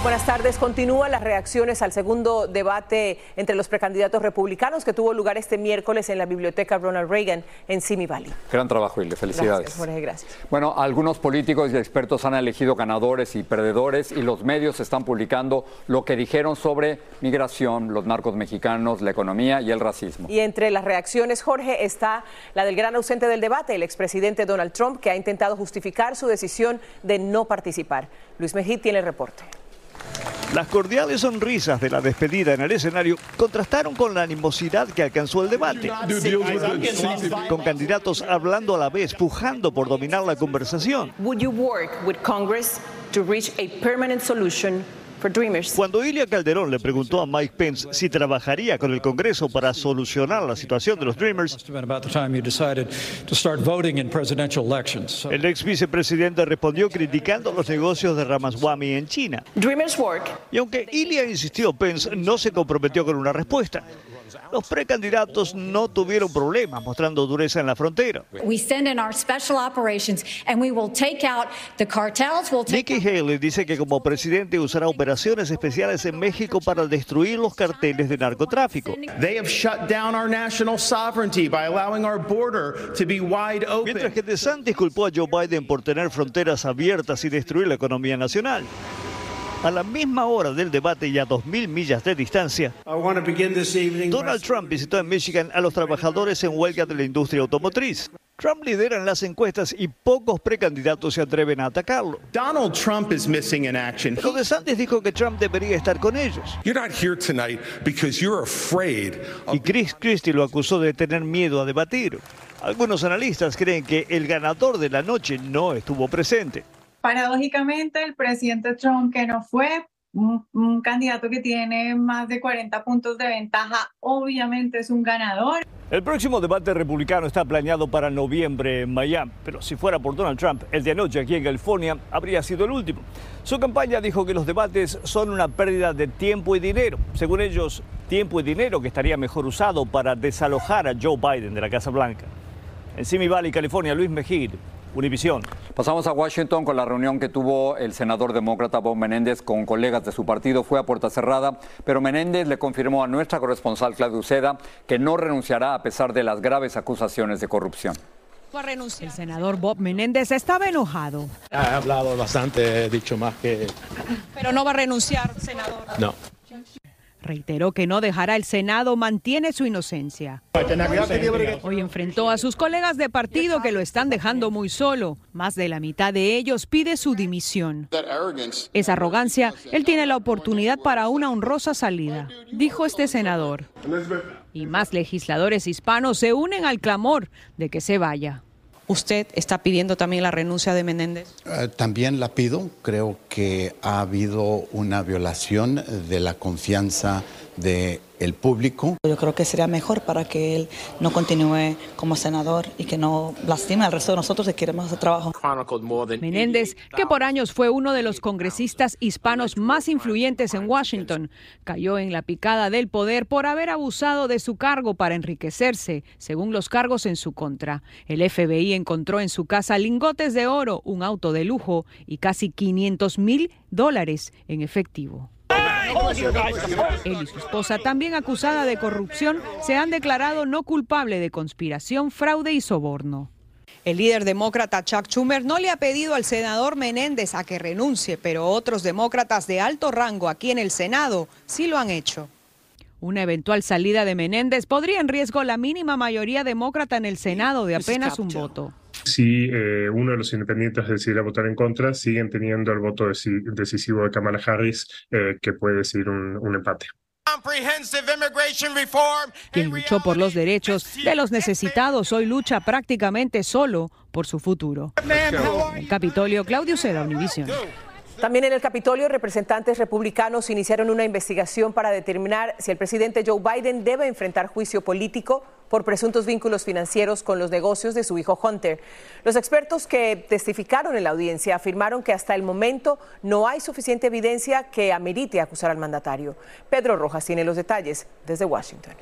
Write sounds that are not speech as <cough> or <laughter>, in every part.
Buenas tardes. Continúan las reacciones al segundo debate entre los precandidatos republicanos que tuvo lugar este miércoles en la biblioteca Ronald Reagan en Simi Valley. Gran trabajo, Hilde. Felicidades. Gracias, Jorge, gracias. Bueno, algunos políticos y expertos han elegido ganadores y perdedores y los medios están publicando lo que dijeron sobre migración, los narcos mexicanos, la economía y el racismo. Y entre las reacciones, Jorge, está la del gran ausente del debate, el expresidente Donald Trump, que ha intentado justificar su decisión de no participar. Luis Mejid tiene el reporte. Las cordiales sonrisas de la despedida en el escenario contrastaron con la animosidad que alcanzó el debate, con candidatos hablando a la vez, pujando por dominar la conversación. Would you work with Congress to reach a permanent solution for Dreamers? Cuando Ilia Calderón le preguntó a Mike Pence si trabajaría con el Congreso para solucionar la situación de los Dreamers, el ex vicepresidente respondió criticando los negocios de Ramaswamy en China. Dreamers work. Y aunque Ilia insistió, Pence no se comprometió con una respuesta. Los precandidatos no tuvieron problemas mostrando dureza en la frontera. We send in our special operations and we will take out the cartels. We'll take Nikki Haley dice que como presidente usará operaciones especiales en México para destruir los carteles de narcotráfico. They have shut down our national sovereignty by allowing our border to be wide open. Mientras que DeSantis culpó a Joe Biden por tener fronteras abiertas y destruir la economía nacional. A la misma hora del debate y a 2.000 millas de distancia, Donald Trump visitó en Michigan a los trabajadores en huelga de la industria automotriz. Trump lidera en las encuestas y pocos precandidatos se atreven a atacarlo. Donald Trump is missing in action. Pero DeSantis dijo que Trump debería estar con ellos. You're not here tonight because you're afraid Y Chris Christie lo acusó de tener miedo a debatir. Algunos analistas creen que el ganador de la noche no estuvo presente. Paradójicamente, el presidente Trump, que no fue un, candidato que tiene más de 40 puntos de ventaja, obviamente es un ganador. El próximo debate republicano está planeado para noviembre en Miami, pero si fuera por Donald Trump, el de anoche aquí en California habría sido el último. Su campaña dijo que los debates son una pérdida de tiempo y dinero. Según ellos, tiempo y dinero que estaría mejor usado para desalojar a Joe Biden de la Casa Blanca. En Simi Valley, California, Luis Mejid, Univisión. Pasamos a Washington con la reunión que tuvo el senador demócrata Bob Menéndez con colegas de su partido. Fue a puerta cerrada, pero Menéndez le confirmó a nuestra corresponsal Claudia Uceda que no renunciará a pesar de las graves acusaciones de corrupción. El senador Bob Menéndez estaba enojado. He hablado bastante, he dicho más que... Pero no va a renunciar, senador. No. Reiteró que no dejará el Senado, mantiene su inocencia. Hoy enfrentó a sus colegas de partido que lo están dejando muy solo. Más de la mitad de ellos pide su dimisión. Esa arrogancia, él tiene la oportunidad para una honrosa salida, dijo este senador. Y más legisladores hispanos se unen al clamor de que se vaya. ¿Usted está pidiendo también la renuncia de Menéndez? Eh, también la pido. Creo que ha habido una violación de la confianza del el público. Yo creo que sería mejor para que él no continúe como senador y que no lastime al resto de nosotros que queremos hacer trabajo. Menéndez, que por años fue uno de los congresistas hispanos más influyentes en Washington, cayó en la picada del poder por haber abusado de su cargo para enriquecerse, según los cargos en su contra. El FBI encontró en su casa lingotes de oro, un auto de lujo y casi 500 mil dólares en efectivo. Él y su esposa, también acusada de corrupción, se han declarado no culpable de conspiración, fraude y soborno. El líder demócrata Chuck Schumer no le ha pedido al senador Menéndez a que renuncie, pero otros demócratas de alto rango aquí en el Senado sí lo han hecho. Una eventual salida de Menéndez podría en riesgo la mínima mayoría demócrata en el Senado de apenas un voto. Si eh, uno de los independientes decidiera votar en contra, siguen teniendo el voto decisivo de Kamala Harris, eh, que puede decir un empate quien luchó por los derechos de los necesitados, hoy lucha prácticamente solo por su futuro. En el Capitolio, Claudio Seda, Univision. También en el Capitolio, representantes republicanos iniciaron una investigación para determinar si el presidente Joe Biden debe enfrentar juicio político por presuntos vínculos financieros con los negocios de su hijo Hunter. Los expertos que testificaron en la audiencia afirmaron que hasta el momento no hay suficiente evidencia que amerite acusar al mandatario. Pedro Rojas tiene los detalles desde Washington.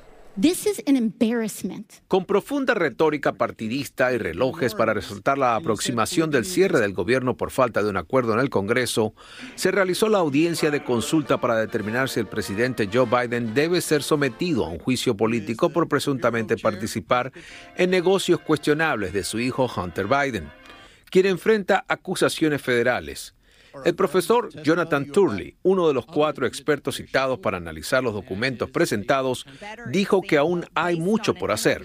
Con profunda retórica partidista y relojes para resaltar la aproximación del cierre del gobierno por falta de un acuerdo en el Congreso, se realizó la audiencia de consulta para determinar si el presidente Joe Biden debe ser sometido a un juicio político por presuntamente participar en negocios cuestionables de su hijo Hunter Biden, quien enfrenta acusaciones federales el profesor Jonathan Turley, uno de los cuatro expertos citados para analizar los documentos presentados, dijo que aún hay mucho por hacer.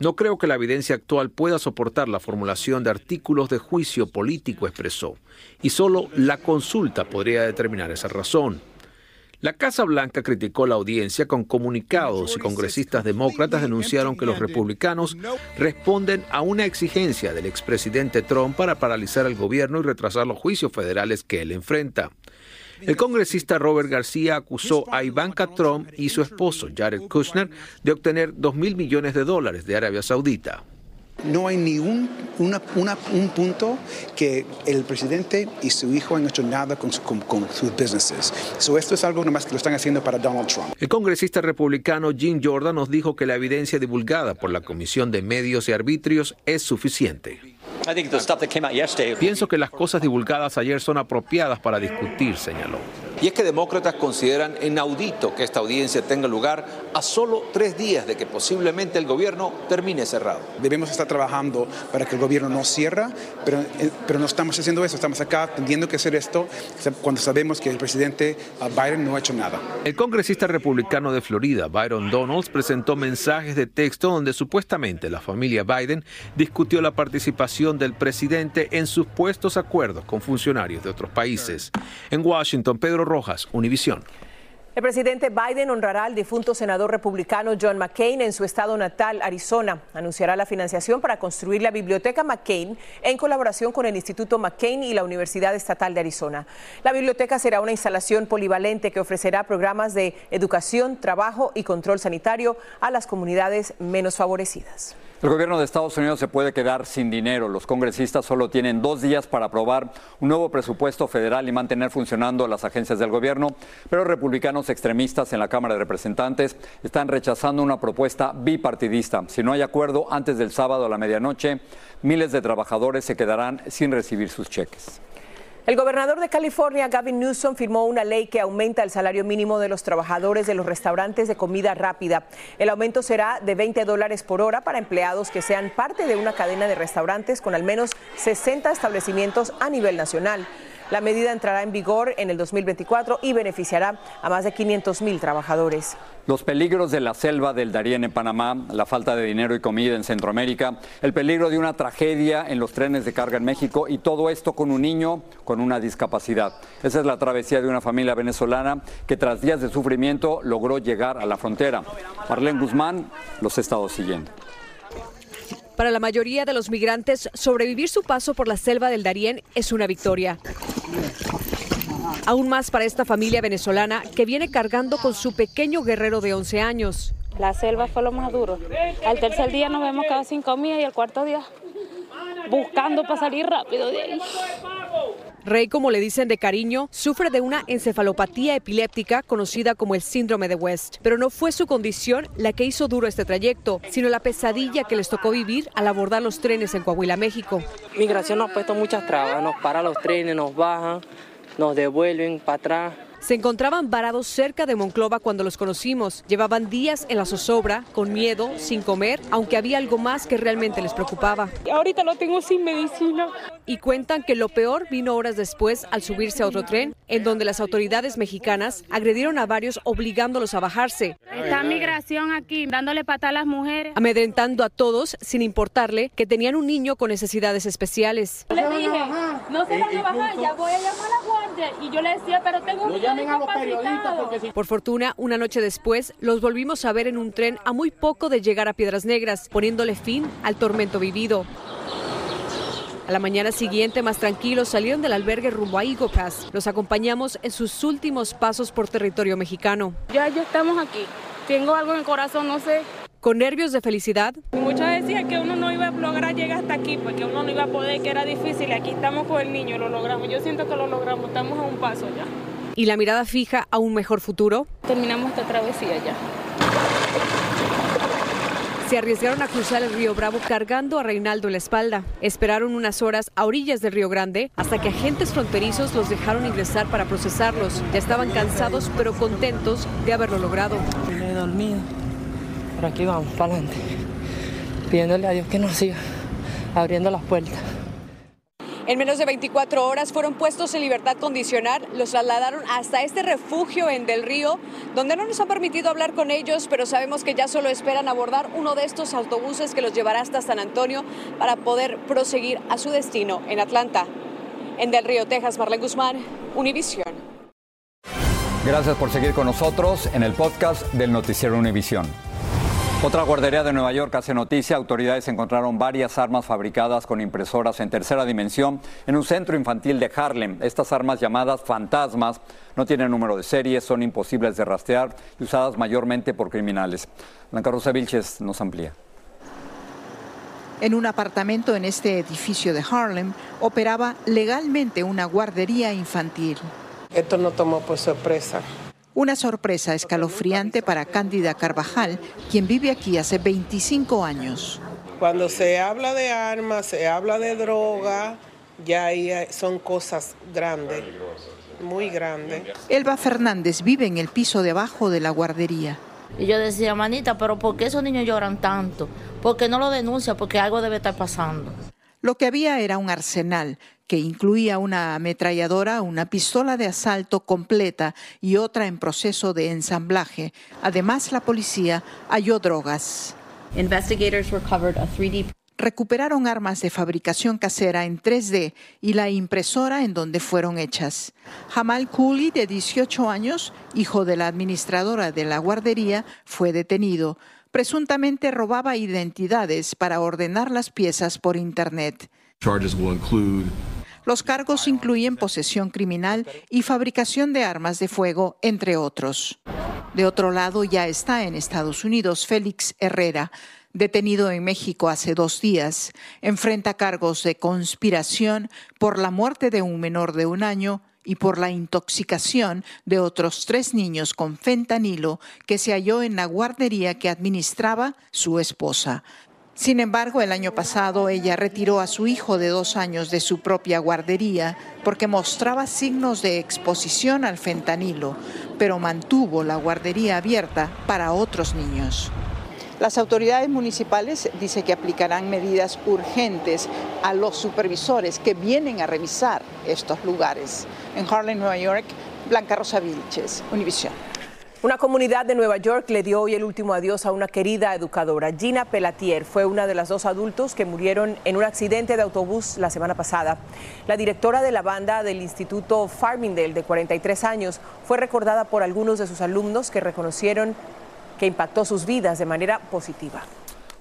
No creo que la evidencia actual pueda soportar la formulación de artículos de juicio político, expresó, y solo la consulta podría determinar esa razón. La Casa Blanca criticó la audiencia con comunicados y congresistas demócratas denunciaron que los republicanos responden a una exigencia del expresidente Trump para paralizar el gobierno y retrasar los juicios federales que él enfrenta. El congresista Robert García acusó a Ivanka Trump y su esposo Jared Kushner de obtener 2 mil millones de dólares de Arabia Saudita. No hay ni un, punto que el presidente y su hijo han hecho nada con, sus businesses. esto es algo nomás que lo están haciendo para Donald Trump. El congresista republicano Jim Jordan nos dijo que la evidencia divulgada por la Comisión de Medios y Arbitrios es suficiente. Pienso que las cosas divulgadas ayer son apropiadas para discutir, señaló. Y es que demócratas consideran inaudito que esta audiencia tenga lugar a solo tres días de que posiblemente el gobierno termine cerrado. Debemos estar trabajando para que el gobierno no cierre, pero, eh, pero no estamos haciendo eso. Estamos acá teniendo que hacer esto cuando sabemos que el presidente ah, Biden no ha hecho nada. El congresista republicano de Florida, Byron Donalds, presentó mensajes de texto donde supuestamente la familia Biden discutió la participación del presidente en supuestos acuerdos con funcionarios de otros países. En Washington, Pedro Rojas, Univisión. El presidente Biden honrará al difunto senador republicano John McCain en su estado natal, Arizona. Anunciará la financiación para construir la biblioteca McCain en colaboración con el Instituto McCain y la Universidad Estatal de Arizona. La biblioteca será una instalación polivalente que ofrecerá programas de educación, trabajo y control sanitario a las comunidades menos favorecidas. El gobierno de Estados Unidos se puede quedar sin dinero. Los congresistas solo tienen dos días para aprobar un nuevo presupuesto federal y mantener funcionando las agencias del gobierno, pero republicanos extremistas en la Cámara de Representantes están rechazando una propuesta bipartidista. Si no hay acuerdo antes del sábado a la medianoche, miles de trabajadores se quedarán sin recibir sus cheques. El gobernador de California, Gavin Newsom, firmó una ley que aumenta el salario mínimo de los trabajadores de los restaurantes de comida rápida. El aumento será de 20 dólares por hora para empleados que sean parte de una cadena de restaurantes con al menos 60 establecimientos a nivel nacional. La medida entrará en vigor en el 2024 y beneficiará a más de 500 mil trabajadores. Los peligros de la selva del Darién en Panamá, la falta de dinero y comida en Centroamérica, el peligro de una tragedia en los trenes de carga en México y todo esto con un niño con una discapacidad. Esa es la travesía de una familia venezolana que tras días de sufrimiento logró llegar a la frontera. Marlene Guzmán los ha estado siguiendo. Para la mayoría de los migrantes, sobrevivir su paso por la selva del Darién es una victoria. Aún más para esta familia venezolana que viene cargando con su pequeño guerrero de 11 años. La selva fue lo más duro. Al tercer día nos vemos cada sin comida y el cuarto día buscando para salir rápido de ahí. Rey, como le dicen de cariño, sufre de una encefalopatía epiléptica conocida como el síndrome de West. Pero no fue su condición la que hizo duro este trayecto, sino la pesadilla que les tocó vivir al abordar los trenes en Coahuila, México. Migración nos ha puesto muchas trabas, nos para los trenes, nos bajan, nos devuelven para atrás. Se encontraban varados cerca de Monclova cuando los conocimos. Llevaban días en la zozobra, con miedo, sin comer, aunque había algo más que realmente les preocupaba. Ahorita lo tengo sin medicina. Y cuentan que lo peor vino horas después al subirse a otro tren, en donde las autoridades mexicanas agredieron a varios obligándolos a bajarse. Está migración aquí, dándole pata a las mujeres. Amedrentando a todos sin importarle que tenían un niño con necesidades especiales. Le dije, no se van a bajar, ya voy a llamar a la guardia. Y yo le decía, pero tengo un niño discapacitado. Por fortuna, una noche después, los volvimos a ver en un tren a muy poco de llegar a Piedras Negras, poniéndole fin al tormento vivido. A la mañana siguiente, más tranquilos, salieron del albergue rumbo a Pass. Los acompañamos en sus últimos pasos por territorio mexicano. Ya, ya estamos aquí. Tengo algo en el corazón, no sé. Con nervios de felicidad, Muchos decían que uno no iba a lograr llegar hasta aquí, porque uno no iba a poder, que era difícil. Aquí estamos con el niño, lo logramos. Yo siento que lo logramos, estamos a un paso ya. y la mirada fija a un mejor futuro, Terminamos esta travesía ya. se arriesgaron a cruzar el río Bravo cargando a Reinaldo en la espalda. Esperaron unas horas a orillas del río Grande hasta que agentes fronterizos los dejaron ingresar para procesarlos. Ya estaban cansados pero contentos de haberlo logrado. Me he dormido. Por aquí vamos, para adelante. Pidiéndole a Dios que nos siga abriendo las puertas. En menos de 24 horas fueron puestos en libertad condicional, los trasladaron hasta este refugio en Del Río, donde no nos han permitido hablar con ellos, pero sabemos que ya solo esperan abordar uno de estos autobuses que los llevará hasta San Antonio para poder proseguir a su destino en Atlanta. En Del Río, Texas, Marlene Guzmán, Univisión. Gracias por seguir con nosotros en el podcast del Noticiero Univisión. Otra guardería de Nueva York hace noticia. Autoridades encontraron varias armas fabricadas con impresoras en tercera dimensión en un centro infantil de Harlem. Estas armas llamadas fantasmas no tienen número de serie, son imposibles de rastrear y usadas mayormente por criminales. Blanca Rosa Vilches nos amplía. En un apartamento en este edificio de Harlem operaba legalmente una guardería infantil. Esto nos tomó por sorpresa. Una sorpresa escalofriante para Cándida Carvajal, quien vive aquí hace 25 años. Cuando se habla de armas, se habla de droga, ya ahí hay- son cosas grandes, muy grandes. Elba Fernández vive en el piso de abajo de la guardería. Y yo decía, manita, pero ¿por qué esos niños lloran tanto? ¿Por qué no lo denuncia? Porque algo debe estar pasando. Lo que había era un arsenal que incluía una ametralladora, una pistola de asalto completa y otra en proceso de ensamblaje. Además, la policía halló drogas. Investigators recovered a 3D Recuperaron armas de fabricación casera en 3D y la impresora en donde fueron hechas. Jamal Cooley, de 18 años, hijo de la administradora de la guardería, fue detenido. Presuntamente robaba identidades para ordenar las piezas por Internet. Charges will include Los cargos incluyen posesión criminal y fabricación de armas de fuego, entre otros. De otro lado, ya está en Estados Unidos Félix Herrera, detenido en México hace dos días. Enfrenta cargos de conspiración por la muerte de un menor de un año y por la intoxicación de otros tres niños con fentanilo que se halló en la guardería que administraba su esposa. Sin embargo, el año pasado ella retiró a su hijo de dos años de su propia guardería porque mostraba signos de exposición al fentanilo, pero mantuvo la guardería abierta para otros niños. Las autoridades municipales dicen que aplicarán medidas urgentes a los supervisores que vienen a revisar estos lugares. En Harlem, Nueva York, Blanca Rosa Vilches, Univisión. Una comunidad de Nueva York le dio hoy el último adiós a una querida educadora. Gina Pelatier fue una de las dos adultos que murieron en un accidente de autobús la semana pasada. La directora de la banda del Instituto Farmingdale, de 43 años, fue recordada por algunos de sus alumnos que reconocieron que impactó sus vidas de manera positiva.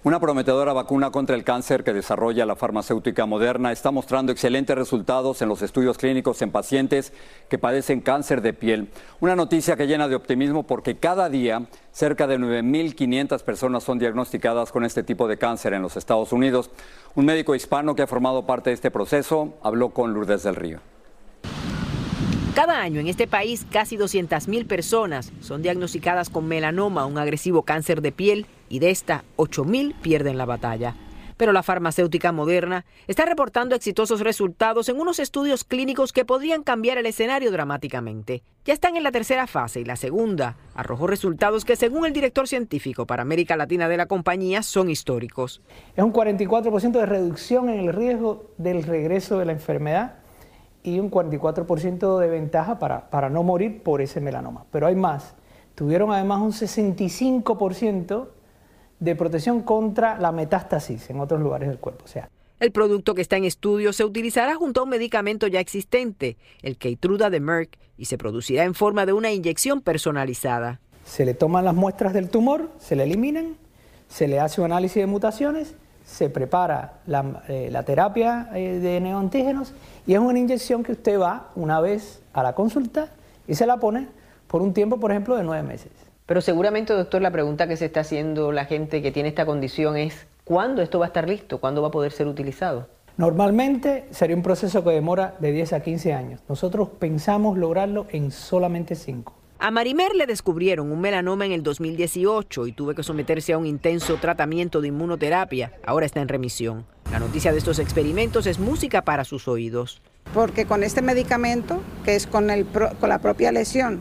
Una prometedora vacuna contra el cáncer que desarrolla la farmacéutica moderna está mostrando excelentes resultados en los estudios clínicos en pacientes que padecen cáncer de piel. Una noticia que llena de optimismo porque cada día cerca de 9.500 personas son diagnosticadas con este tipo de cáncer en los Estados Unidos. Un médico hispano que ha formado parte de este proceso habló con Lourdes del Río. Cada año en este país casi 200.000 personas son diagnosticadas con melanoma, un agresivo cáncer de piel, y de esta 8.000 pierden la batalla. Pero la farmacéutica moderna está reportando exitosos resultados en unos estudios clínicos que podrían cambiar el escenario dramáticamente. Ya están en la tercera fase y la segunda arrojó resultados que según el director científico para América Latina de la compañía son históricos. Es un 44% de reducción en el riesgo del regreso de la enfermedad y un 44% de ventaja para, para no morir por ese melanoma. Pero hay más. Tuvieron además un 65% de protección contra la metástasis en otros lugares del cuerpo. O sea, el producto que está en estudio se utilizará junto a un medicamento ya existente, el Keytruda de Merck, y se producirá en forma de una inyección personalizada. Se le toman las muestras del tumor, se le eliminan, se le hace un análisis de mutaciones, se prepara la, eh, la terapia eh, de neoantígenos y es una inyección que usted va una vez a la consulta y se la pone por un tiempo, por ejemplo, de nueve meses. Pero seguramente, doctor, la pregunta que se está haciendo la gente que tiene esta condición es ¿cuándo esto va a estar listo? ¿Cuándo va a poder ser utilizado? Normalmente sería un proceso que demora de 10 a 15 años. Nosotros pensamos lograrlo en solamente 5. A Marimer le descubrieron un melanoma en el 2018 y tuvo que someterse a un intenso tratamiento de inmunoterapia. Ahora está en remisión. La noticia de estos experimentos es música para sus oídos. Porque con este medicamento, que es con, la propia lesión,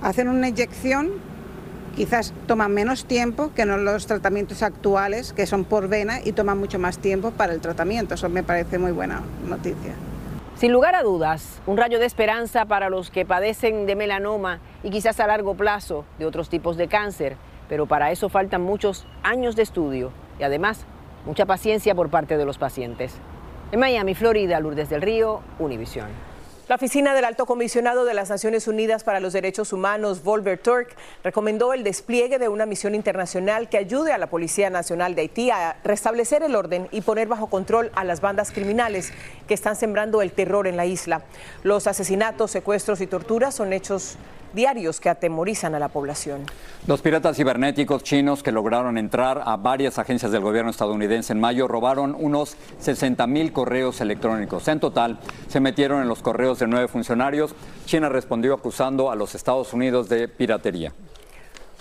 hacen una inyección quizás toma menos tiempo que los tratamientos actuales, que son por vena y toman mucho más tiempo para el tratamiento. Eso me parece muy buena noticia. Sin lugar a dudas, un rayo de esperanza para los que padecen de melanoma y quizás a largo plazo de otros tipos de cáncer, pero para eso faltan muchos años de estudio y además mucha paciencia por parte de los pacientes. En Miami, Florida, Lourdes del Río, Univisión. La Oficina del Alto Comisionado de las Naciones Unidas para los Derechos Humanos, Volver Turk, recomendó el despliegue de una misión internacional que ayude a la Policía Nacional de Haití a restablecer el orden y poner bajo control a las bandas criminales que están sembrando el terror en la isla. Los asesinatos, secuestros y torturas son hechos diarios que atemorizan a la población. Los piratas cibernéticos chinos que lograron entrar a varias agencias del gobierno estadounidense en mayo robaron unos 60 mil correos electrónicos. En total, se metieron en los correos de nueve funcionarios. China respondió acusando a los Estados Unidos de piratería.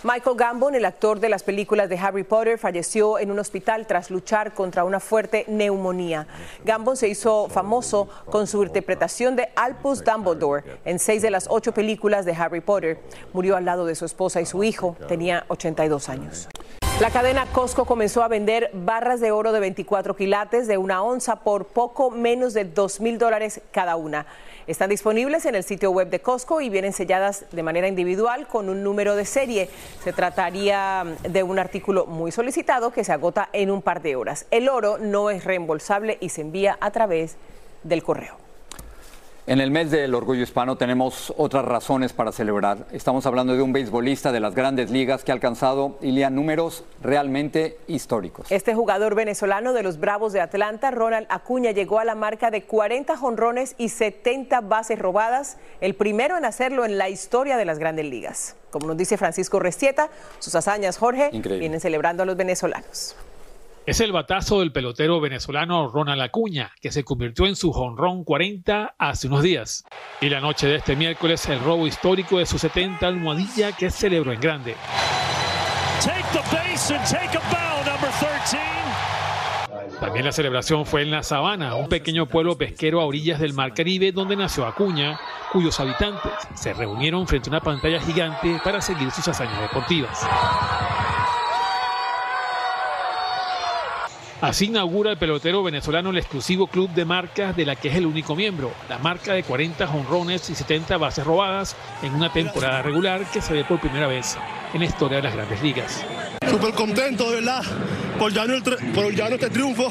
Michael Gambon, el actor de las películas de Harry Potter, falleció en un hospital tras luchar contra una fuerte neumonía. Gambon se hizo famoso con su interpretación de Albus Dumbledore en seis de las ocho películas de Harry Potter. Murió al lado de su esposa y su hijo. Tenía 82 años. La cadena Costco comenzó a vender barras de oro de 24 quilates de una onza por poco menos de 2 mil dólares cada una. Están disponibles en el sitio web de Costco y vienen selladas de manera individual con un número de serie. Se trataría de un artículo muy solicitado que se agota en un par de horas. El oro no es reembolsable y se envía a través del correo. En el mes del orgullo hispano tenemos otras razones para celebrar. Estamos hablando de un beisbolista de las grandes ligas que ha alcanzado, Ilia, números realmente históricos. Este jugador venezolano de los Bravos de Atlanta, Ronald Acuña, llegó a la marca de 40 jonrones y 70 bases robadas, el primero en hacerlo en la historia de las grandes ligas. Como nos dice Francisco Restieta, sus hazañas, Jorge, vienen celebrando a los venezolanos. Es el batazo del pelotero venezolano Ronald Acuña, que se convirtió en su jonrón 40 hace unos días. Y la noche de este miércoles, el robo histórico de su 70 almohadilla que celebró en grande. También la celebración fue en La Sabana, un pequeño pueblo pesquero a orillas del Mar Caribe donde nació Acuña, cuyos habitantes se reunieron frente a una pantalla gigante para seguir sus hazañas deportivas. Así inaugura el pelotero venezolano el exclusivo club de marcas de la que es el único miembro, la marca de 40 jonrones y 70 bases robadas en una temporada regular que se ve por primera vez en la historia de las grandes ligas. Súper contento, de verdad, por ya, por ya este triunfo.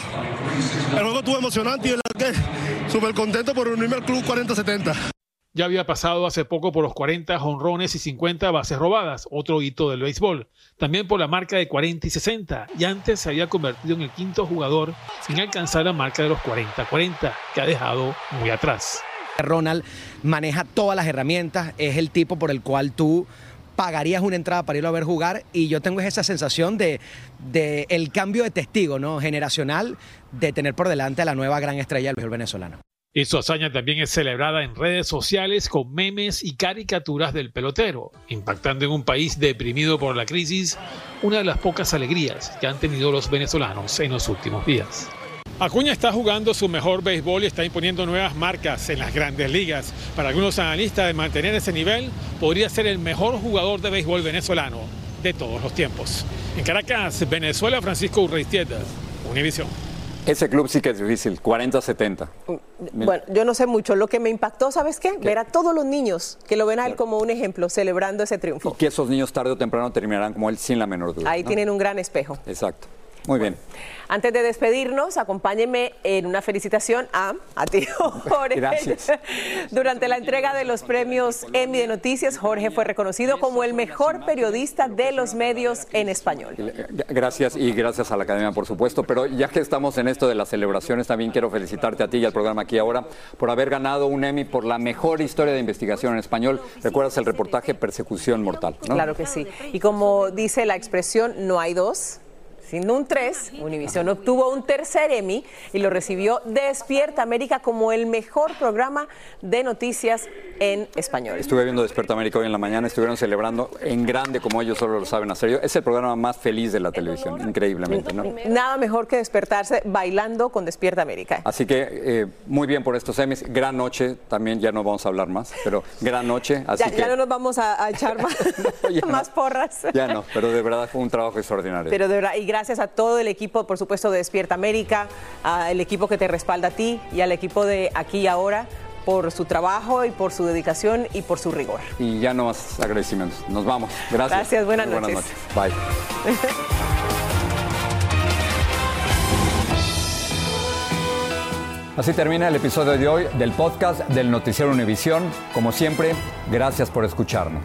El juego estuvo emocionante y de verdad que súper contento por unirme al club 40-70. Ya había pasado hace poco por los 40 jonrones y 50 bases robadas, otro hito del béisbol. También por la marca de 40 y 60, y antes se había convertido en el quinto jugador sin alcanzar la marca de los 40-40, que ha dejado muy atrás. Ronald maneja todas las herramientas, es el tipo por el cual tú pagarías una entrada para irlo a ver jugar y yo tengo esa sensación de, de el cambio de testigo ¿no? generacional de tener por delante a la nueva gran estrella del béisbol venezolano. Y su hazaña también es celebrada en redes sociales con memes y caricaturas del pelotero, impactando en un país deprimido por la crisis una de las pocas alegrías que han tenido los venezolanos en los últimos días. Acuña está jugando su mejor béisbol y está imponiendo nuevas marcas en las grandes ligas. Para algunos analistas, de mantener ese nivel, podría ser el mejor jugador de béisbol venezolano de todos los tiempos. En Caracas, Venezuela, Francisco Urreistieta, Univisión. Ese club sí que es difícil, 40-70. Bueno, yo no sé mucho. Lo que me impactó, ¿sabes qué? Ver a todos los niños que lo ven a él como un ejemplo, celebrando ese triunfo. Y que esos niños tarde o temprano terminarán como él, sin la menor duda. Ahí tienen un gran espejo. Exacto. Muy bien. Antes de despedirnos, acompáñenme en una felicitación a, a ti, <laughs> Jorge. Gracias. <laughs> Durante la entrega de los premios Emmy de Noticias, Jorge fue reconocido como el mejor periodista de los medios en español. Gracias y gracias a la Academia, por supuesto. Pero ya que estamos en esto de las celebraciones, también quiero felicitarte a ti y al programa aquí ahora por haber ganado un Emmy por la mejor historia de investigación en español. ¿Recuerdas el reportaje Persecución Mortal? ¿no? Claro que sí. Y como dice la expresión, no hay dos siendo un 3, Univision obtuvo un tercer Emmy y lo recibió Despierta América como el mejor programa de noticias en español. Estuve viendo Despierta América hoy en la mañana, estuvieron celebrando en grande como ellos solo lo saben hacer. Es el programa más feliz de la televisión, increíblemente, ¿no? Nada mejor que despertarse bailando con Despierta América. Así que eh, muy bien por estos Emmys. Gran noche, también ya no vamos a hablar más, pero gran noche. Así ya, que... ya no nos vamos a, a echar <laughs> más, no, más porras. Ya no, pero de verdad fue un trabajo extraordinario. Pero de verdad, y gracias a todo el equipo, por supuesto, de Despierta América, al equipo que te respalda a ti y al equipo de Aquí y Ahora por su trabajo y por su dedicación y por su rigor. Y ya no más agradecimientos. Nos vamos. Gracias. Gracias, buenas, Muy noches. buenas noches. Bye. <laughs> Así termina el episodio de hoy del podcast del Noticiero Univisión. Como siempre, gracias por escucharnos.